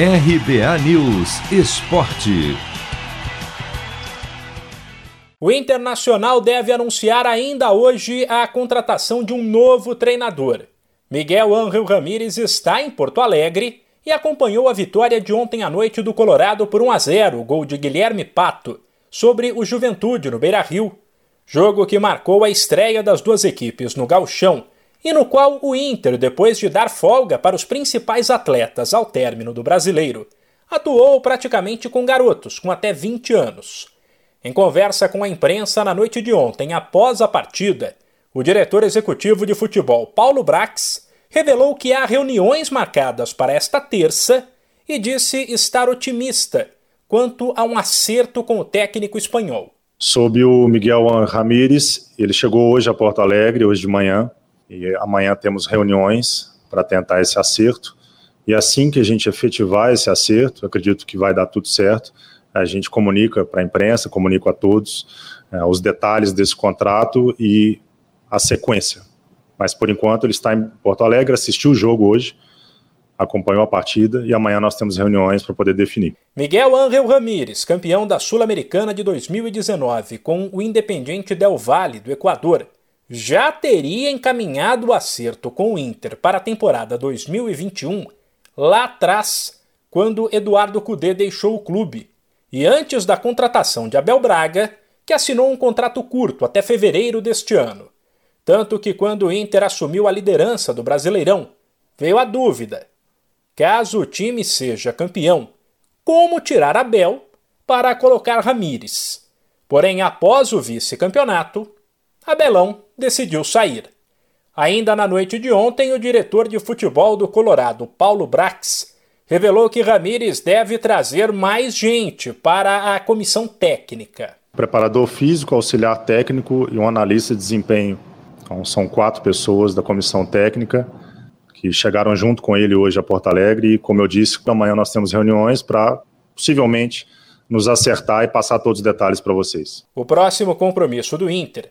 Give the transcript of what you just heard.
RBA News Esporte. O Internacional deve anunciar ainda hoje a contratação de um novo treinador. Miguel Ángel Ramírez está em Porto Alegre e acompanhou a vitória de ontem à noite do Colorado por 1 a 0, gol de Guilherme Pato, sobre o Juventude no Beira-Rio. Jogo que marcou a estreia das duas equipes no Galchão e no qual o Inter, depois de dar folga para os principais atletas ao término do brasileiro, atuou praticamente com garotos com até 20 anos. Em conversa com a imprensa na noite de ontem, após a partida, o diretor executivo de futebol, Paulo Brax, revelou que há reuniões marcadas para esta terça e disse estar otimista quanto a um acerto com o técnico espanhol. Sob o Miguel Ramírez, ele chegou hoje a Porto Alegre, hoje de manhã, e amanhã temos reuniões para tentar esse acerto. E assim que a gente efetivar esse acerto, acredito que vai dar tudo certo. A gente comunica para a imprensa, comunica a todos é, os detalhes desse contrato e a sequência. Mas por enquanto ele está em Porto Alegre, assistiu o jogo hoje, acompanhou a partida e amanhã nós temos reuniões para poder definir. Miguel Ángel Ramírez, campeão da Sul-Americana de 2019 com o Independiente Del Valle do Equador, já teria encaminhado o acerto com o Inter para a temporada 2021 lá atrás, quando Eduardo Cudê deixou o clube, e antes da contratação de Abel Braga, que assinou um contrato curto até fevereiro deste ano. Tanto que quando o Inter assumiu a liderança do Brasileirão, veio a dúvida: caso o time seja campeão, como tirar Abel para colocar Ramires? Porém, após o vice-campeonato, Abelão decidiu sair. Ainda na noite de ontem, o diretor de futebol do Colorado, Paulo Brax, revelou que Ramires deve trazer mais gente para a comissão técnica. Preparador físico, auxiliar técnico e um analista de desempenho. Então, são quatro pessoas da comissão técnica que chegaram junto com ele hoje a Porto Alegre e, como eu disse, amanhã nós temos reuniões para possivelmente nos acertar e passar todos os detalhes para vocês. O próximo compromisso do Inter